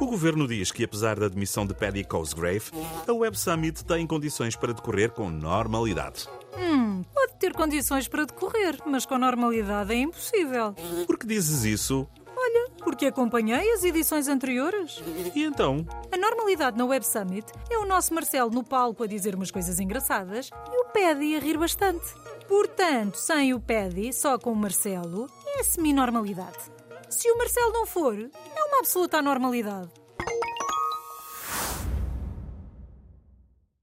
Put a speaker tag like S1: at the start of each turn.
S1: O governo diz que, apesar da demissão de Paddy Cosgrave, a Web Summit tem condições para decorrer com normalidade.
S2: Hum, pode ter condições para decorrer, mas com normalidade é impossível.
S1: Por que dizes isso?
S2: Olha, porque acompanhei as edições anteriores.
S1: E então?
S2: A normalidade na Web Summit é o nosso Marcelo no palco a dizer umas coisas engraçadas e o Paddy a rir bastante. Portanto, sem o Paddy, só com o Marcelo, é semi-normalidade. Se o Marcelo não for, absoluta anormalidade.